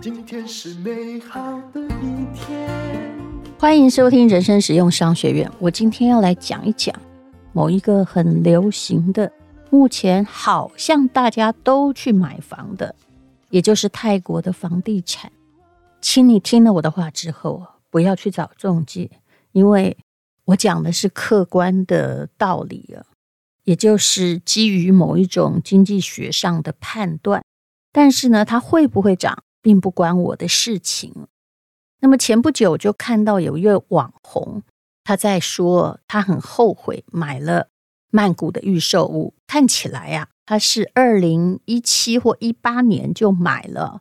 今天是美好的一天。欢迎收听人生实用商学院。我今天要来讲一讲某一个很流行的，目前好像大家都去买房的，也就是泰国的房地产。请你听了我的话之后，不要去找中介，因为我讲的是客观的道理啊，也就是基于某一种经济学上的判断。但是呢，它会不会涨，并不关我的事情。那么前不久就看到有一位网红，他在说他很后悔买了曼谷的预售屋。看起来呀，他是二零一七或一八年就买了，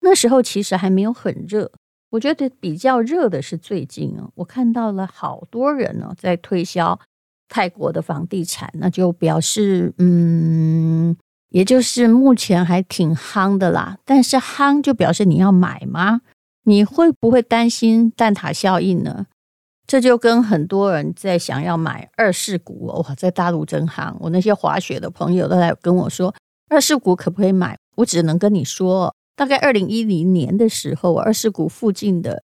那时候其实还没有很热。我觉得比较热的是最近啊，我看到了好多人呢在推销泰国的房地产，那就表示嗯，也就是目前还挺夯的啦。但是夯就表示你要买吗？你会不会担心蛋塔效应呢？这就跟很多人在想要买二世股哇，在大陆真夯。我那些滑雪的朋友都来跟我说，二世股可不可以买？我只能跟你说，大概二零一零年的时候，二世股附近的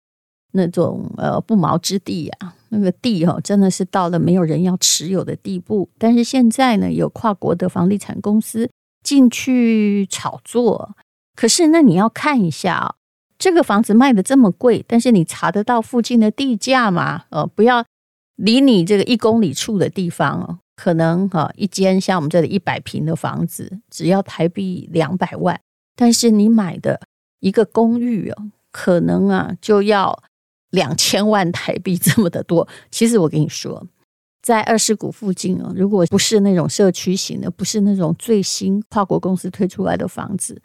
那种呃不毛之地啊，那个地哦，真的是到了没有人要持有的地步。但是现在呢，有跨国的房地产公司进去炒作。可是那你要看一下啊。这个房子卖的这么贵，但是你查得到附近的地价吗？呃，不要离你这个一公里处的地方哦，可能哈一间像我们这里一百平的房子只要台币两百万，但是你买的一个公寓哦，可能啊就要两千万台币这么的多。其实我跟你说，在二世谷附近哦，如果不是那种社区型的，不是那种最新跨国公司推出来的房子，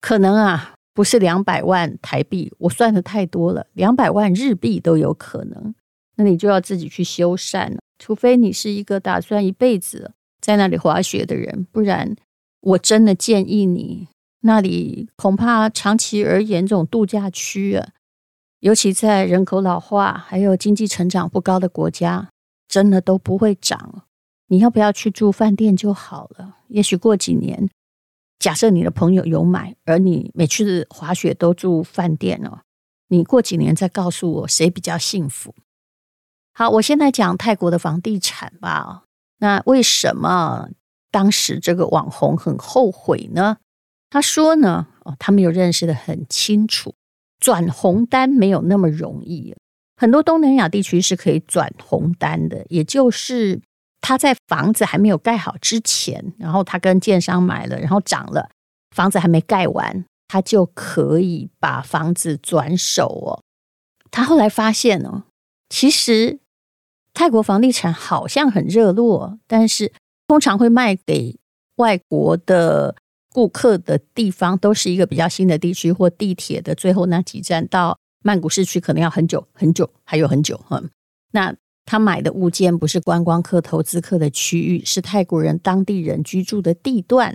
可能啊。不是两百万台币，我算的太多了，两百万日币都有可能。那你就要自己去修缮了，除非你是一个打算一辈子在那里滑雪的人，不然我真的建议你，那里恐怕长期而言，这种度假区啊，尤其在人口老化还有经济成长不高的国家，真的都不会涨。你要不要去住饭店就好了？也许过几年。假设你的朋友有买，而你每次滑雪都住饭店哦，你过几年再告诉我谁比较幸福？好，我现在讲泰国的房地产吧。那为什么当时这个网红很后悔呢？他说呢，哦，他没有认识的很清楚，转红单没有那么容易。很多东南亚地区是可以转红单的，也就是。他在房子还没有盖好之前，然后他跟建商买了，然后涨了，房子还没盖完，他就可以把房子转手哦。他后来发现哦，其实泰国房地产好像很热络，但是通常会卖给外国的顾客的地方，都是一个比较新的地区或地铁的最后那几站到曼谷市区，可能要很久很久，还有很久。嗯，那。他买的物件不是观光客、投资客的区域，是泰国人当地人居住的地段。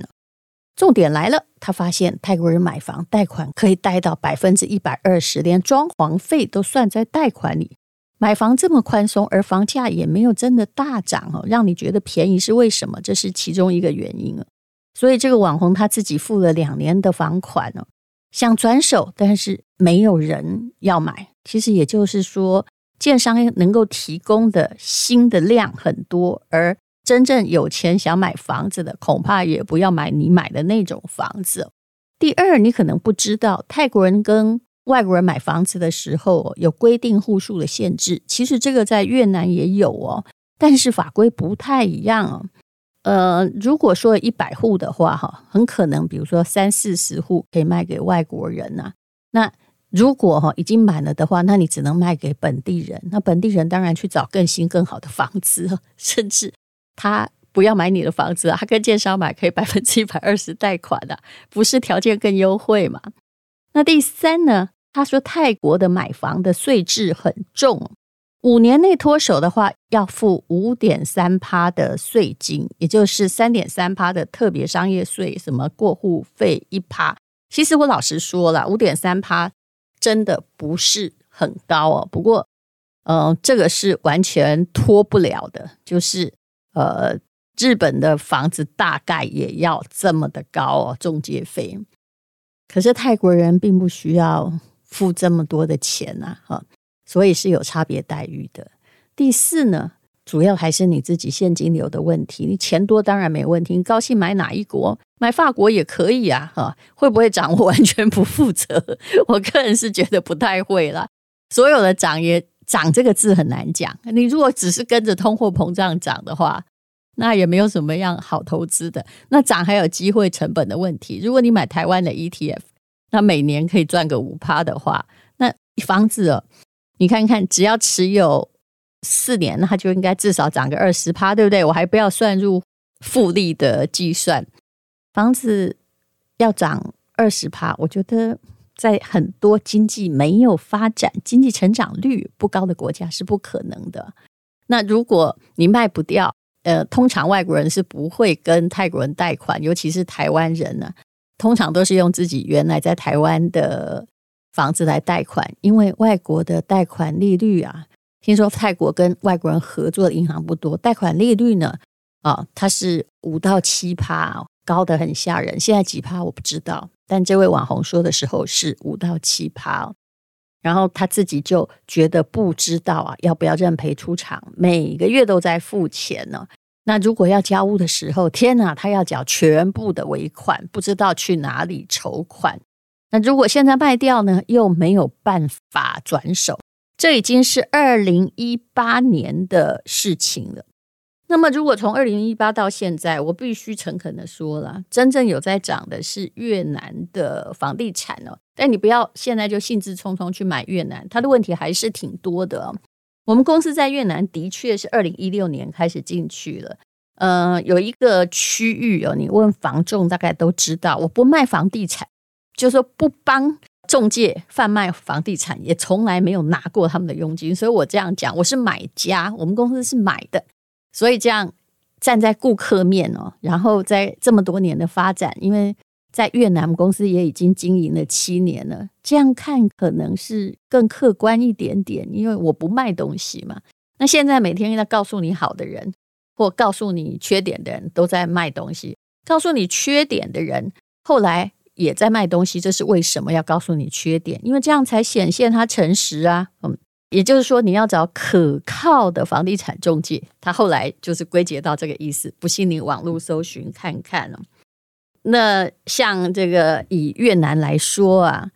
重点来了，他发现泰国人买房贷款可以贷到百分之一百二十，连装潢费都算在贷款里。买房这么宽松，而房价也没有真的大涨哦，让你觉得便宜是为什么？这是其中一个原因啊。所以这个网红他自己付了两年的房款哦，想转手，但是没有人要买。其实也就是说。建商能够提供的新的量很多，而真正有钱想买房子的，恐怕也不要买你买的那种房子。第二，你可能不知道，泰国人跟外国人买房子的时候有规定户数的限制，其实这个在越南也有哦，但是法规不太一样哦。呃，如果说一百户的话，哈，很可能比如说三四十户可以卖给外国人呐，那。如果哈已经满了的话，那你只能卖给本地人。那本地人当然去找更新更好的房子，甚至他不要买你的房子，他跟建商买可以百分之一百二十贷款的，不是条件更优惠嘛？那第三呢？他说泰国的买房的税制很重，五年内脱手的话要付五点三趴的税金，也就是三点三趴的特别商业税，什么过户费一趴。其实我老实说了，五点三趴。真的不是很高哦，不过，呃，这个是完全脱不了的，就是呃，日本的房子大概也要这么的高哦，中介费。可是泰国人并不需要付这么多的钱呐，哈，所以是有差别待遇的。第四呢，主要还是你自己现金流的问题。你钱多当然没问题，你高兴买哪一国，买法国也可以啊，哈，会不会涨？我完全不负责，我个人是觉得不太会啦。所有的涨也涨这个字很难讲。你如果只是跟着通货膨胀涨的话，那也没有什么样好投资的。那涨还有机会成本的问题。如果你买台湾的 ETF，那每年可以赚个五趴的话，那房子哦，你看看，只要持有。四年，那它就应该至少涨个二十趴，对不对？我还不要算入复利的计算，房子要涨二十趴，我觉得在很多经济没有发展、经济成长率不高的国家是不可能的。那如果你卖不掉，呃，通常外国人是不会跟泰国人贷款，尤其是台湾人呢，通常都是用自己原来在台湾的房子来贷款，因为外国的贷款利率啊。听说泰国跟外国人合作的银行不多，贷款利率呢？啊、它是五到七趴，高得很吓人。现在几趴我不知道，但这位网红说的时候是五到七趴。然后他自己就觉得不知道啊，要不要认赔出场？每个月都在付钱呢。那如果要交屋的时候，天哪，他要缴全部的尾款，不知道去哪里筹款。那如果现在卖掉呢，又没有办法转手。这已经是二零一八年的事情了。那么，如果从二零一八到现在，我必须诚恳的说了，真正有在涨的是越南的房地产哦。但你不要现在就兴致冲冲去买越南，它的问题还是挺多的哦。我们公司在越南的确是二零一六年开始进去了。呃，有一个区域哦，你问房仲大概都知道。我不卖房地产，就是说不帮。中介贩卖房地产也从来没有拿过他们的佣金，所以我这样讲，我是买家，我们公司是买的，所以这样站在顾客面哦，然后在这么多年的发展，因为在越南公司也已经经营了七年了，这样看可能是更客观一点点，因为我不卖东西嘛。那现在每天在告诉你好的人，或告诉你缺点的人都在卖东西，告诉你缺点的人后来。也在卖东西，这是为什么要告诉你缺点？因为这样才显现他诚实啊。嗯，也就是说，你要找可靠的房地产中介。他后来就是归结到这个意思。不信你网络搜寻看看哦。那像这个以越南来说啊，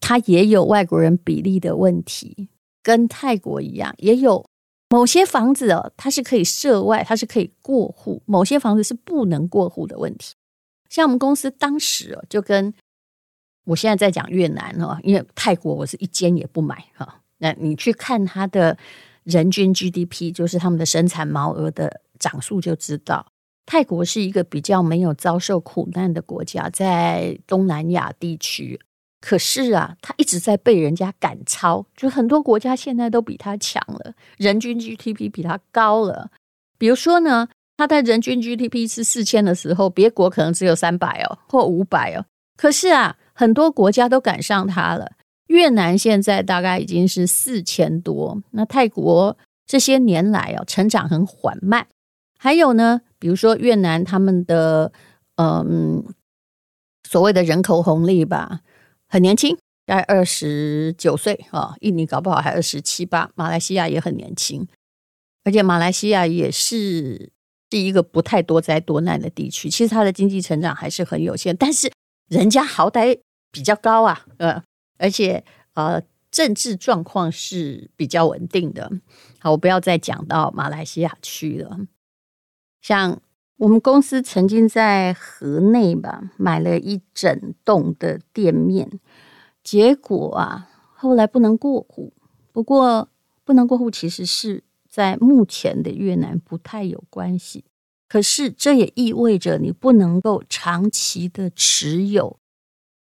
它也有外国人比例的问题，跟泰国一样，也有某些房子哦，它是可以涉外，它是可以过户；某些房子是不能过户的问题。像我们公司当时哦，就跟我现在在讲越南哦，因为泰国我是一间也不买哈。那你去看它的人均 GDP，就是他们的生产毛额的涨速，就知道泰国是一个比较没有遭受苦难的国家，在东南亚地区。可是啊，它一直在被人家赶超，就很多国家现在都比它强了，人均 GDP 比它高了。比如说呢。它在人均 GDP 是四千的时候，别国可能只有三百哦，或五百哦。可是啊，很多国家都赶上它了。越南现在大概已经是四千多，那泰国这些年来哦，成长很缓慢。还有呢，比如说越南他们的嗯所谓的人口红利吧，很年轻，大概二十九岁啊。印尼搞不好还二十七八，马来西亚也很年轻，而且马来西亚也是。是一个不太多灾多难的地区，其实它的经济成长还是很有限，但是人家好歹比较高啊，呃，而且呃，政治状况是比较稳定的。好，我不要再讲到马来西亚去了。像我们公司曾经在河内吧买了一整栋的店面，结果啊，后来不能过户。不过不能过户其实是。在目前的越南不太有关系，可是这也意味着你不能够长期的持有。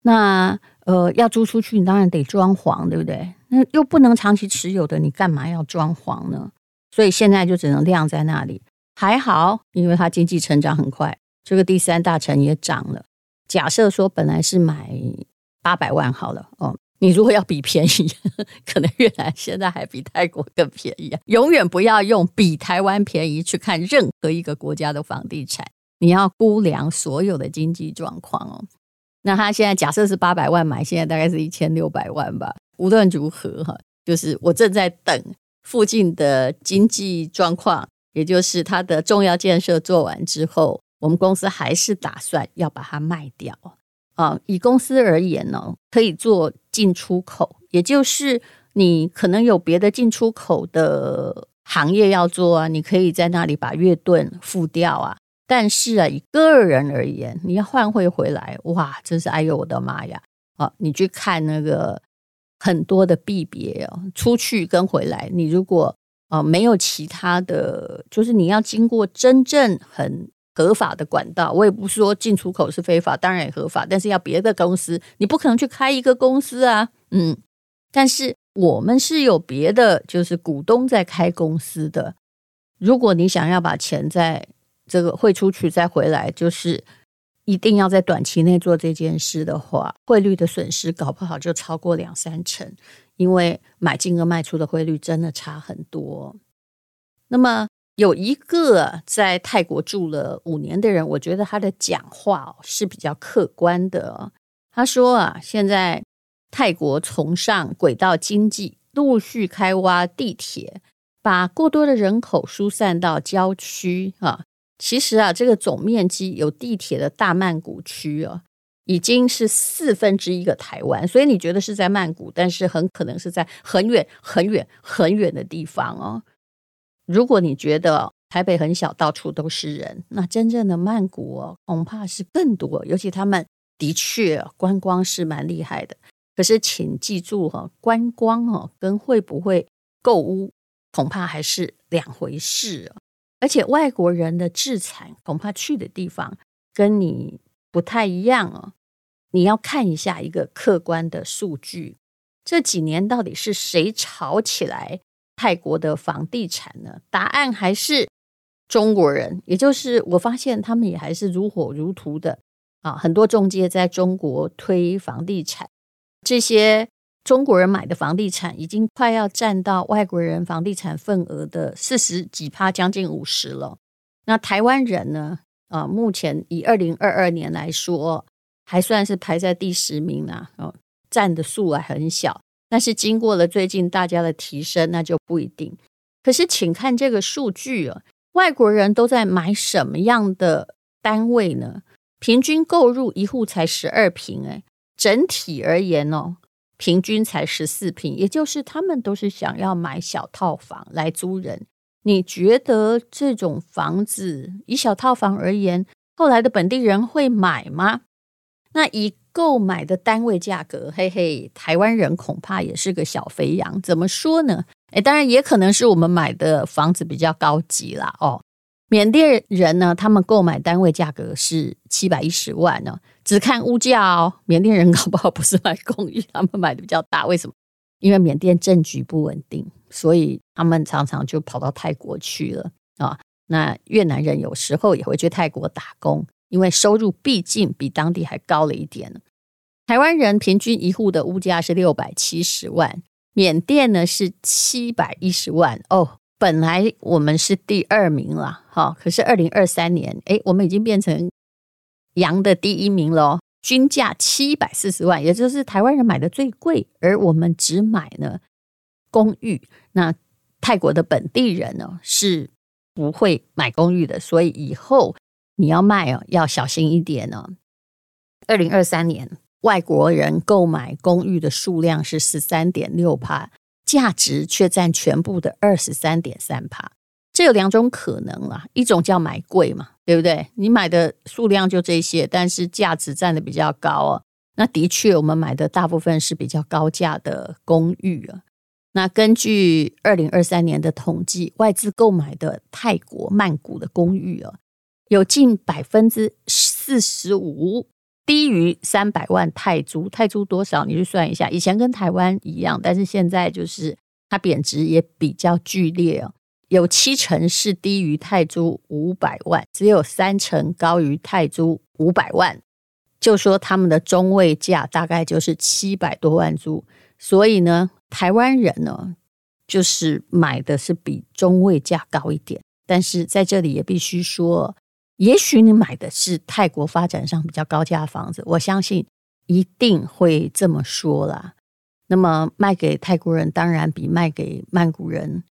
那呃，要租出去，你当然得装潢，对不对？那又不能长期持有的，你干嘛要装潢呢？所以现在就只能晾在那里。还好，因为它经济成长很快，这个第三大城也涨了。假设说本来是买八百万好了，哦，你如果要比便宜，可能越南现在还比泰国更便宜。永远不要用比台湾便宜去看任何一个国家的房地产，你要估量所有的经济状况哦。那他现在假设是八百万买，现在大概是一千六百万吧。无论如何哈，就是我正在等附近的经济状况，也就是它的重要建设做完之后，我们公司还是打算要把它卖掉。啊，以公司而言呢，可以做进出口，也就是你可能有别的进出口的行业要做啊，你可以在那里把月盾付掉啊。但是啊，以个人而言，你要换汇回来，哇，真是哎呦我的妈呀！啊，你去看那个很多的币别哦，出去跟回来，你如果啊没有其他的，就是你要经过真正很。合法的管道，我也不是说进出口是非法，当然也合法，但是要别的公司，你不可能去开一个公司啊，嗯，但是我们是有别的，就是股东在开公司的。如果你想要把钱在这个汇出去再回来，就是一定要在短期内做这件事的话，汇率的损失搞不好就超过两三成，因为买进和卖出的汇率真的差很多。那么。有一个在泰国住了五年的人，我觉得他的讲话是比较客观的。他说啊，现在泰国崇尚轨道经济，陆续开挖地铁，把过多的人口疏散到郊区啊。其实啊，这个总面积有地铁的大曼谷区啊，已经是四分之一个台湾。所以你觉得是在曼谷，但是很可能是在很远、很远、很远的地方哦。如果你觉得台北很小，到处都是人，那真正的曼谷哦，恐怕是更多。尤其他们的确观光是蛮厉害的，可是请记住哈，观光哦跟会不会购物恐怕还是两回事。而且外国人的置产恐怕去的地方跟你不太一样哦。你要看一下一个客观的数据，这几年到底是谁炒起来泰国的房地产呢？答案还是中国人，也就是我发现他们也还是如火如荼的啊！很多中介在中国推房地产，这些中国人买的房地产已经快要占到外国人房地产份额的四十几趴，将近五十了。那台湾人呢？啊，目前以二零二二年来说，还算是排在第十名啊，哦，占的数还很小。但是经过了最近大家的提升，那就不一定。可是，请看这个数据啊，外国人都在买什么样的单位呢？平均购入一户才十二平，哎，整体而言哦，平均才十四平，也就是他们都是想要买小套房来租人。你觉得这种房子以小套房而言，后来的本地人会买吗？那以购买的单位价格，嘿嘿，台湾人恐怕也是个小肥羊。怎么说呢？诶，当然也可能是我们买的房子比较高级啦。哦，缅甸人呢，他们购买单位价格是七百一十万呢，只看物价哦。缅甸人搞不好不是买公寓，他们买的比较大。为什么？因为缅甸政局不稳定，所以他们常常就跑到泰国去了啊。那越南人有时候也会去泰国打工。因为收入毕竟比当地还高了一点。台湾人平均一户的屋价是六百七十万，缅甸呢是七百一十万哦。本来我们是第二名了，哈，可是二零二三年，诶，我们已经变成洋的第一名了，均价七百四十万，也就是台湾人买的最贵，而我们只买呢公寓。那泰国的本地人呢是不会买公寓的，所以以后。你要卖哦，要小心一点哦。二零二三年，外国人购买公寓的数量是十三点六帕，价值却占全部的二十三点三帕。这有两种可能啦，一种叫买贵嘛，对不对？你买的数量就这些，但是价值占的比较高哦。那的确，我们买的大部分是比较高价的公寓啊。那根据二零二三年的统计，外资购买的泰国曼谷的公寓啊。有近百分之四十五低于三百万泰铢，泰铢多少？你去算一下。以前跟台湾一样，但是现在就是它贬值也比较剧烈哦。有七成是低于泰铢五百万，只有三成高于泰铢五百万。就说他们的中位价大概就是七百多万铢，所以呢，台湾人呢就是买的是比中位价高一点。但是在这里也必须说，也许你买的是泰国发展上比较高价的房子，我相信一定会这么说啦。那么卖给泰国人，当然比卖给曼谷人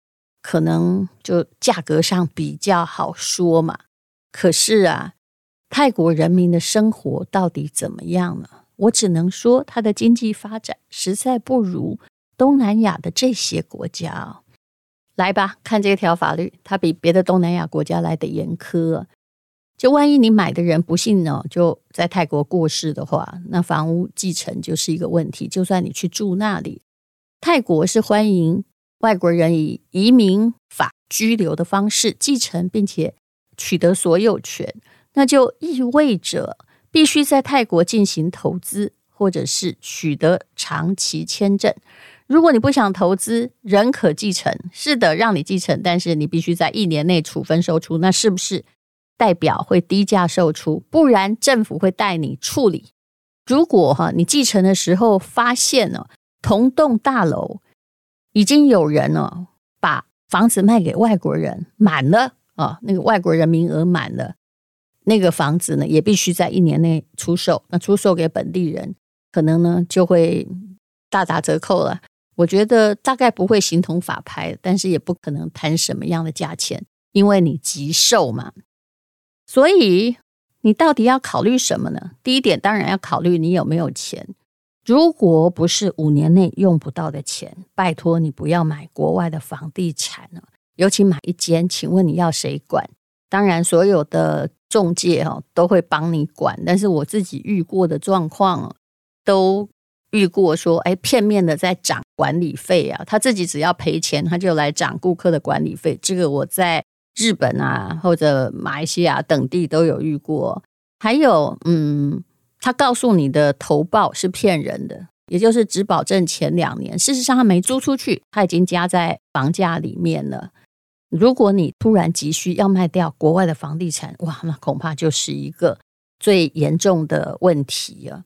可能就价格上比较好说嘛。可是啊。泰国人民的生活到底怎么样呢？我只能说，他的经济发展实在不如东南亚的这些国家。来吧，看这条法律，它比别的东南亚国家来的严苛。就万一你买的人不幸呢，就在泰国过世的话，那房屋继承就是一个问题。就算你去住那里，泰国是欢迎外国人以移民法居留的方式继承，并且取得所有权。那就意味着必须在泰国进行投资，或者是取得长期签证。如果你不想投资，仍可继承。是的，让你继承，但是你必须在一年内处分收出。那是不是代表会低价售出？不然政府会带你处理。如果哈你继承的时候发现了同栋大楼已经有人了把房子卖给外国人满了啊，那个外国人名额满了。那个房子呢，也必须在一年内出售。那出售给本地人，可能呢就会大打折扣了。我觉得大概不会形同法拍，但是也不可能谈什么样的价钱，因为你急售嘛。所以你到底要考虑什么呢？第一点，当然要考虑你有没有钱。如果不是五年内用不到的钱，拜托你不要买国外的房地产了。尤其买一间，请问你要谁管？当然，所有的。中介哈都会帮你管，但是我自己遇过的状况都遇过说，哎，片面的在涨管理费啊，他自己只要赔钱，他就来涨顾客的管理费。这个我在日本啊或者马来西亚等地都有遇过。还有，嗯，他告诉你的投报是骗人的，也就是只保证前两年，事实上他没租出去，他已经加在房价里面了。如果你突然急需要卖掉国外的房地产，哇，那恐怕就是一个最严重的问题啊！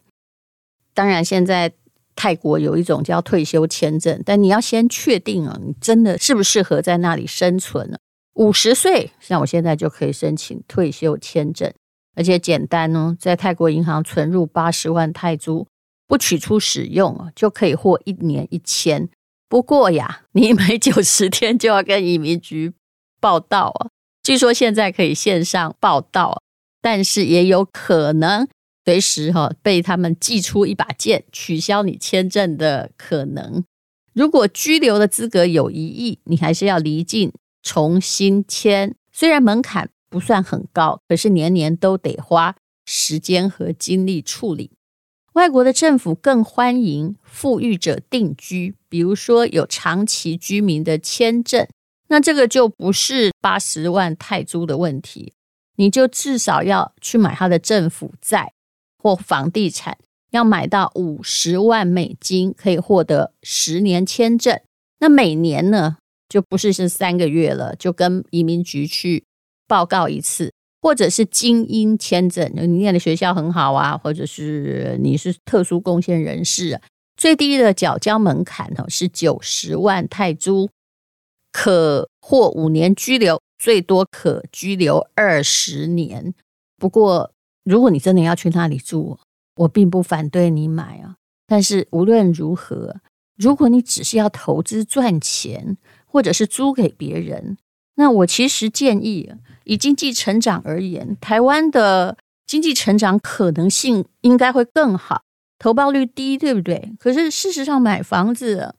当然，现在泰国有一种叫退休签证，但你要先确定啊，你真的适不适合在那里生存呢？五十岁，像我现在就可以申请退休签证，而且简单哦，在泰国银行存入八十万泰铢，不取出使用就可以获一年一签。不过呀，你每九十天就要跟移民局报到啊。据说现在可以线上报到，但是也有可能随时哈被他们寄出一把剑，取消你签证的可能。如果居留的资格有异议，你还是要离境重新签。虽然门槛不算很高，可是年年都得花时间和精力处理。外国的政府更欢迎富裕者定居，比如说有长期居民的签证，那这个就不是八十万泰铢的问题，你就至少要去买他的政府债或房地产，要买到五十万美金，可以获得十年签证。那每年呢，就不是是三个月了，就跟移民局去报告一次。或者是精英签证，你念的学校很好啊，或者是你是特殊贡献人士，最低的缴交门槛呢是九十万泰铢，可获五年居留，最多可居留二十年。不过，如果你真的要去那里住，我并不反对你买啊。但是无论如何，如果你只是要投资赚钱，或者是租给别人。那我其实建议，以经济成长而言，台湾的经济成长可能性应该会更好，投报率低，对不对？可是事实上，买房子，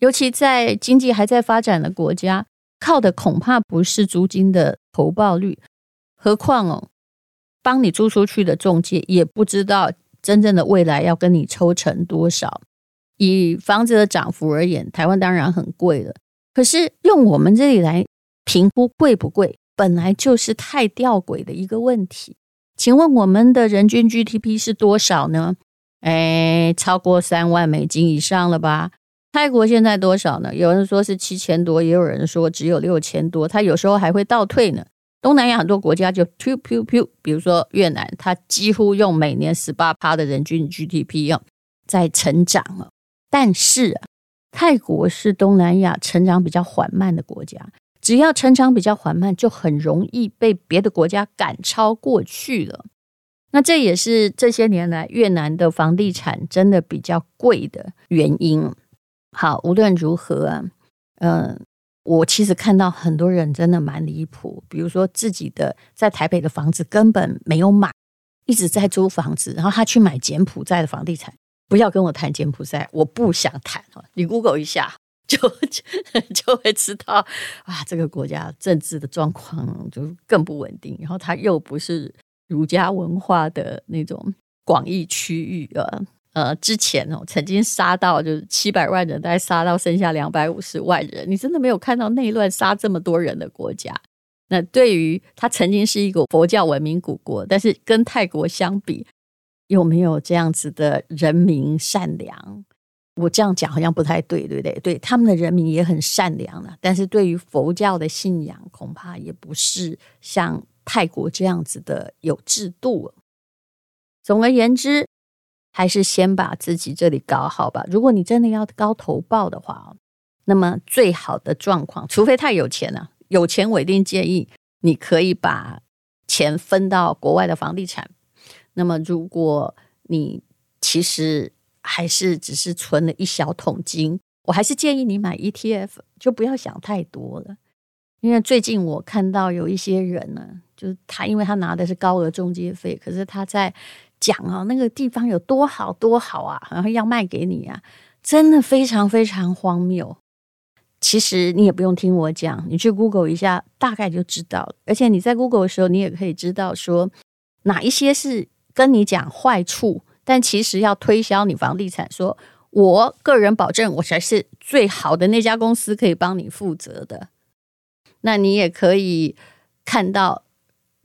尤其在经济还在发展的国家，靠的恐怕不是租金的投报率，何况哦，帮你租出去的中介也不知道真正的未来要跟你抽成多少。以房子的涨幅而言，台湾当然很贵了，可是用我们这里来。评估贵不贵，本来就是太吊诡的一个问题。请问我们的人均 GDP 是多少呢？哎，超过三万美金以上了吧？泰国现在多少呢？有人说是七千多，也有人说只有六千多。它有时候还会倒退呢。东南亚很多国家就噗噗噗，比如说越南，它几乎用每年十八趴的人均 GDP 要在成长了。但是泰国是东南亚成长比较缓慢的国家，只要成长比较缓慢，就很容易被别的国家赶超过去了。那这也是这些年来越南的房地产真的比较贵的原因。好，无论如何，嗯，我其实看到很多人真的蛮离谱，比如说自己的在台北的房子根本没有买，一直在租房子，然后他去买柬埔寨的房地产。不要跟我谈柬埔寨，我不想谈。你 Google 一下就 就，会知道啊，这个国家政治的状况就更不稳定，然后它又不是。儒家文化的那种广义区域啊，呃，之前哦，曾经杀到就是七百万人，大概杀到剩下两百五十万人。你真的没有看到内乱杀这么多人的国家？那对于它曾经是一个佛教文明古国，但是跟泰国相比，有没有这样子的人民善良？我这样讲好像不太对，对不对？对，他们的人民也很善良了，但是对于佛教的信仰，恐怕也不是像。泰国这样子的有制度。总而言之，还是先把自己这里搞好吧。如果你真的要高投报的话，那么最好的状况，除非太有钱了，有钱我一定建议你可以把钱分到国外的房地产。那么如果你其实还是只是存了一小桶金，我还是建议你买 ETF，就不要想太多了。因为最近我看到有一些人呢。就是他，因为他拿的是高额中介费，可是他在讲啊，那个地方有多好多好啊，然后要卖给你啊，真的非常非常荒谬。其实你也不用听我讲，你去 Google 一下，大概就知道了。而且你在 Google 的时候，你也可以知道说哪一些是跟你讲坏处，但其实要推销你房地产，说我个人保证，我才是最好的那家公司可以帮你负责的。那你也可以看到。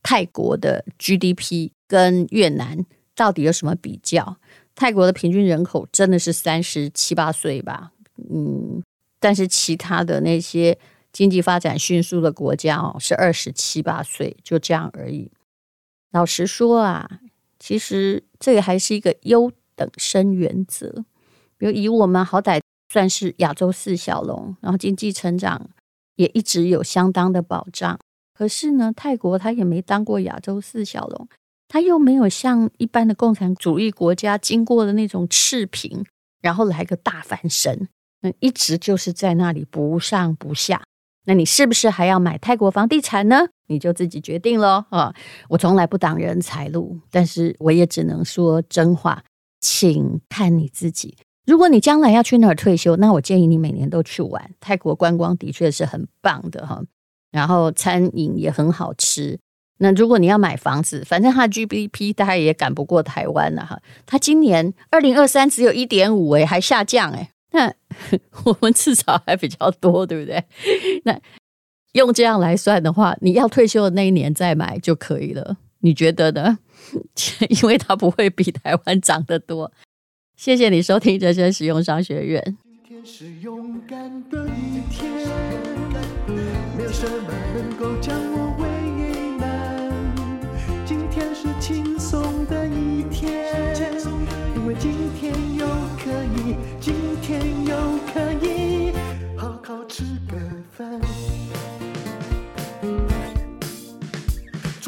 泰国的 GDP 跟越南到底有什么比较？泰国的平均人口真的是三十七八岁吧？嗯，但是其他的那些经济发展迅速的国家哦，是二十七八岁，就这样而已。老实说啊，其实这个还是一个优等生原则。比如以我们好歹算是亚洲四小龙，然后经济成长也一直有相当的保障。可是呢，泰国它也没当过亚洲四小龙，它又没有像一般的共产主义国家经过的那种赤贫，然后来个大翻身，那一直就是在那里不上不下。那你是不是还要买泰国房地产呢？你就自己决定喽啊！我从来不挡人财路，但是我也只能说真话，请看你自己。如果你将来要去那儿退休，那我建议你每年都去玩泰国观光，的确是很棒的哈。然后餐饮也很好吃。那如果你要买房子，反正它 GDP 大概也赶不过台湾了哈。它今年二零二三只有一点五诶，还下降诶。那 我们至少还比较多，对不对？那用这样来算的话，你要退休的那一年再买就可以了。你觉得呢？因为它不会比台湾涨得多。谢谢你收听人生实用商学院。今天是勇敢的一天没有。什么能够将我为难？今天是晴